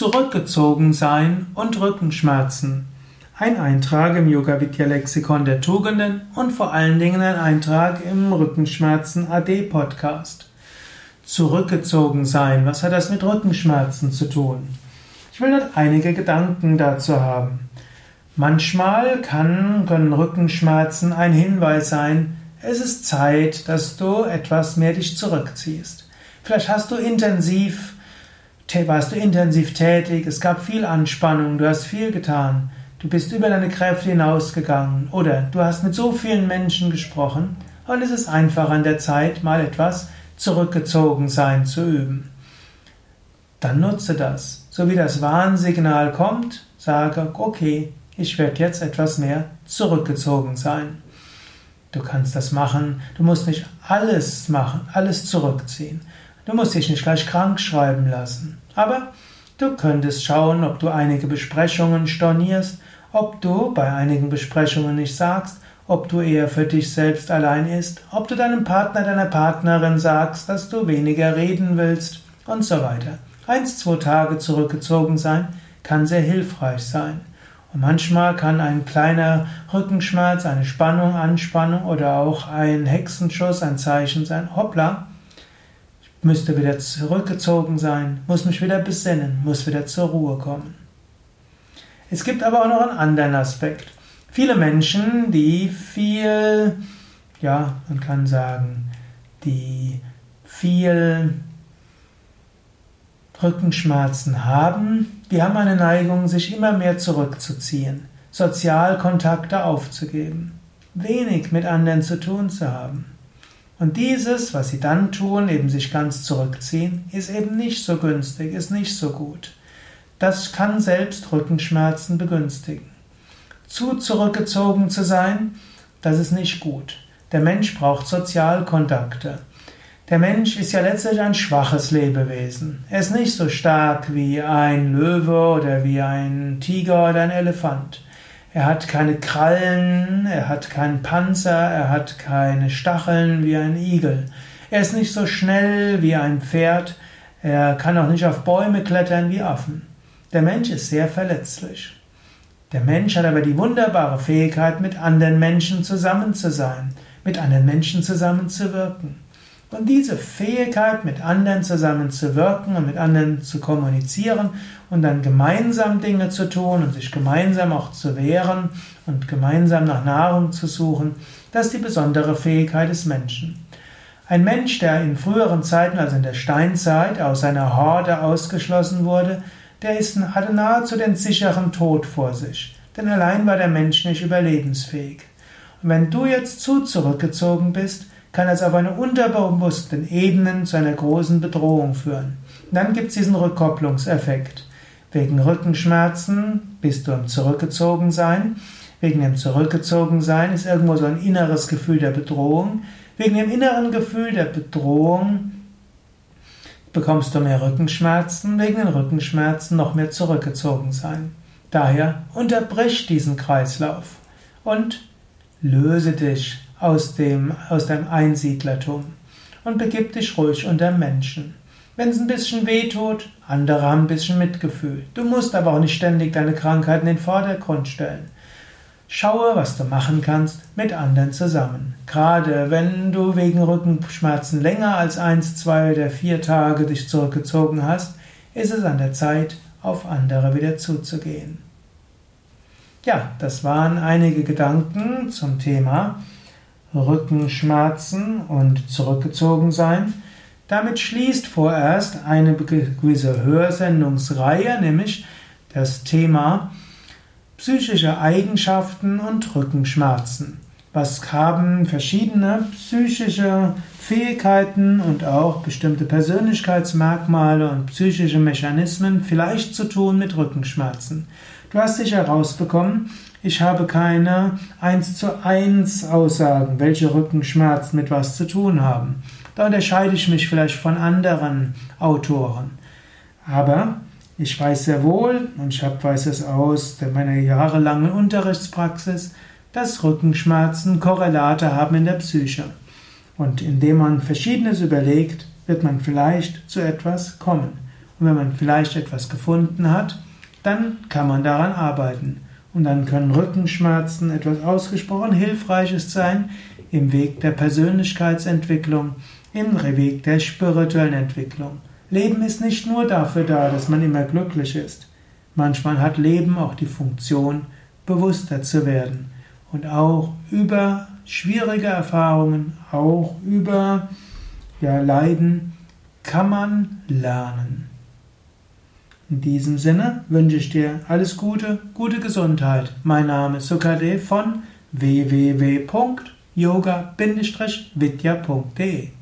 Zurückgezogen sein und Rückenschmerzen. Ein Eintrag im Yoga Vidya Lexikon der Tugenden und vor allen Dingen ein Eintrag im Rückenschmerzen AD Podcast. Zurückgezogen sein, was hat das mit Rückenschmerzen zu tun? Ich will dort einige Gedanken dazu haben. Manchmal kann, können Rückenschmerzen ein Hinweis sein, es ist Zeit, dass du etwas mehr dich zurückziehst. Vielleicht hast du intensiv warst du intensiv tätig, es gab viel Anspannung, du hast viel getan, du bist über deine Kräfte hinausgegangen oder du hast mit so vielen Menschen gesprochen und es ist einfach an der Zeit, mal etwas zurückgezogen sein zu üben. Dann nutze das. So wie das Warnsignal kommt, sage, okay, ich werde jetzt etwas mehr zurückgezogen sein. Du kannst das machen, du musst nicht alles machen, alles zurückziehen. Du musst dich nicht gleich krank schreiben lassen. Aber du könntest schauen, ob du einige Besprechungen stornierst, ob du bei einigen Besprechungen nicht sagst, ob du eher für dich selbst allein ist, ob du deinem Partner, deiner Partnerin sagst, dass du weniger reden willst und so weiter. Eins, zwei Tage zurückgezogen sein kann sehr hilfreich sein. Und manchmal kann ein kleiner Rückenschmerz, eine Spannung, Anspannung oder auch ein Hexenschuss ein Zeichen sein. Hoppla, müsste wieder zurückgezogen sein, muss mich wieder besinnen, muss wieder zur Ruhe kommen. Es gibt aber auch noch einen anderen Aspekt. Viele Menschen, die viel, ja, man kann sagen, die viel Rückenschmerzen haben, die haben eine Neigung, sich immer mehr zurückzuziehen, Sozialkontakte aufzugeben, wenig mit anderen zu tun zu haben. Und dieses, was sie dann tun, eben sich ganz zurückziehen, ist eben nicht so günstig, ist nicht so gut. Das kann selbst Rückenschmerzen begünstigen. Zu zurückgezogen zu sein, das ist nicht gut. Der Mensch braucht Sozialkontakte. Der Mensch ist ja letztlich ein schwaches Lebewesen. Er ist nicht so stark wie ein Löwe oder wie ein Tiger oder ein Elefant. Er hat keine Krallen, er hat keinen Panzer, er hat keine Stacheln wie ein Igel. Er ist nicht so schnell wie ein Pferd, er kann auch nicht auf Bäume klettern wie Affen. Der Mensch ist sehr verletzlich. Der Mensch hat aber die wunderbare Fähigkeit, mit anderen Menschen zusammen zu sein, mit anderen Menschen zusammenzuwirken. Und diese Fähigkeit, mit anderen zusammen zu wirken und mit anderen zu kommunizieren und dann gemeinsam Dinge zu tun und sich gemeinsam auch zu wehren und gemeinsam nach Nahrung zu suchen, das ist die besondere Fähigkeit des Menschen. Ein Mensch, der in früheren Zeiten, also in der Steinzeit, aus seiner Horde ausgeschlossen wurde, der ist, hatte nahezu den sicheren Tod vor sich. Denn allein war der Mensch nicht überlebensfähig. Und wenn du jetzt zu zurückgezogen bist, kann es auf einer unterbewussten Ebene zu einer großen Bedrohung führen. Dann gibt es diesen Rückkopplungseffekt. Wegen Rückenschmerzen bist du im Zurückgezogensein. Wegen dem Zurückgezogensein ist irgendwo so ein inneres Gefühl der Bedrohung. Wegen dem inneren Gefühl der Bedrohung bekommst du mehr Rückenschmerzen, wegen den Rückenschmerzen noch mehr zurückgezogen sein. Daher unterbrich diesen Kreislauf und löse dich aus, dem, aus deinem Einsiedlertum und begib dich ruhig unter Menschen. Wenn es ein bisschen weh tut, andere haben ein bisschen Mitgefühl. Du musst aber auch nicht ständig deine Krankheiten in den Vordergrund stellen. Schaue, was du machen kannst mit anderen zusammen. Gerade wenn du wegen Rückenschmerzen länger als eins, zwei oder vier Tage dich zurückgezogen hast, ist es an der Zeit, auf andere wieder zuzugehen. Ja, das waren einige Gedanken zum Thema Rückenschmerzen und zurückgezogen sein. Damit schließt vorerst eine gewisse Hörsendungsreihe, nämlich das Thema psychische Eigenschaften und Rückenschmerzen. Was haben verschiedene psychische Fähigkeiten und auch bestimmte Persönlichkeitsmerkmale und psychische Mechanismen vielleicht zu tun mit Rückenschmerzen? Du hast sicher herausbekommen, ich habe keine 1 zu 1 Aussagen, welche Rückenschmerzen mit was zu tun haben. Da unterscheide ich mich vielleicht von anderen Autoren. Aber ich weiß sehr wohl, und ich weiß es aus meiner jahrelangen Unterrichtspraxis, dass Rückenschmerzen Korrelate haben in der Psyche. Und indem man Verschiedenes überlegt, wird man vielleicht zu etwas kommen. Und wenn man vielleicht etwas gefunden hat, dann kann man daran arbeiten. Und dann können Rückenschmerzen etwas ausgesprochen Hilfreiches sein im Weg der Persönlichkeitsentwicklung, im Weg der spirituellen Entwicklung. Leben ist nicht nur dafür da, dass man immer glücklich ist. Manchmal hat Leben auch die Funktion, bewusster zu werden und auch über schwierige Erfahrungen, auch über ja, Leiden kann man lernen. In diesem Sinne wünsche ich dir alles Gute, gute Gesundheit. Mein Name ist Sukade von www.yoga-vidya.de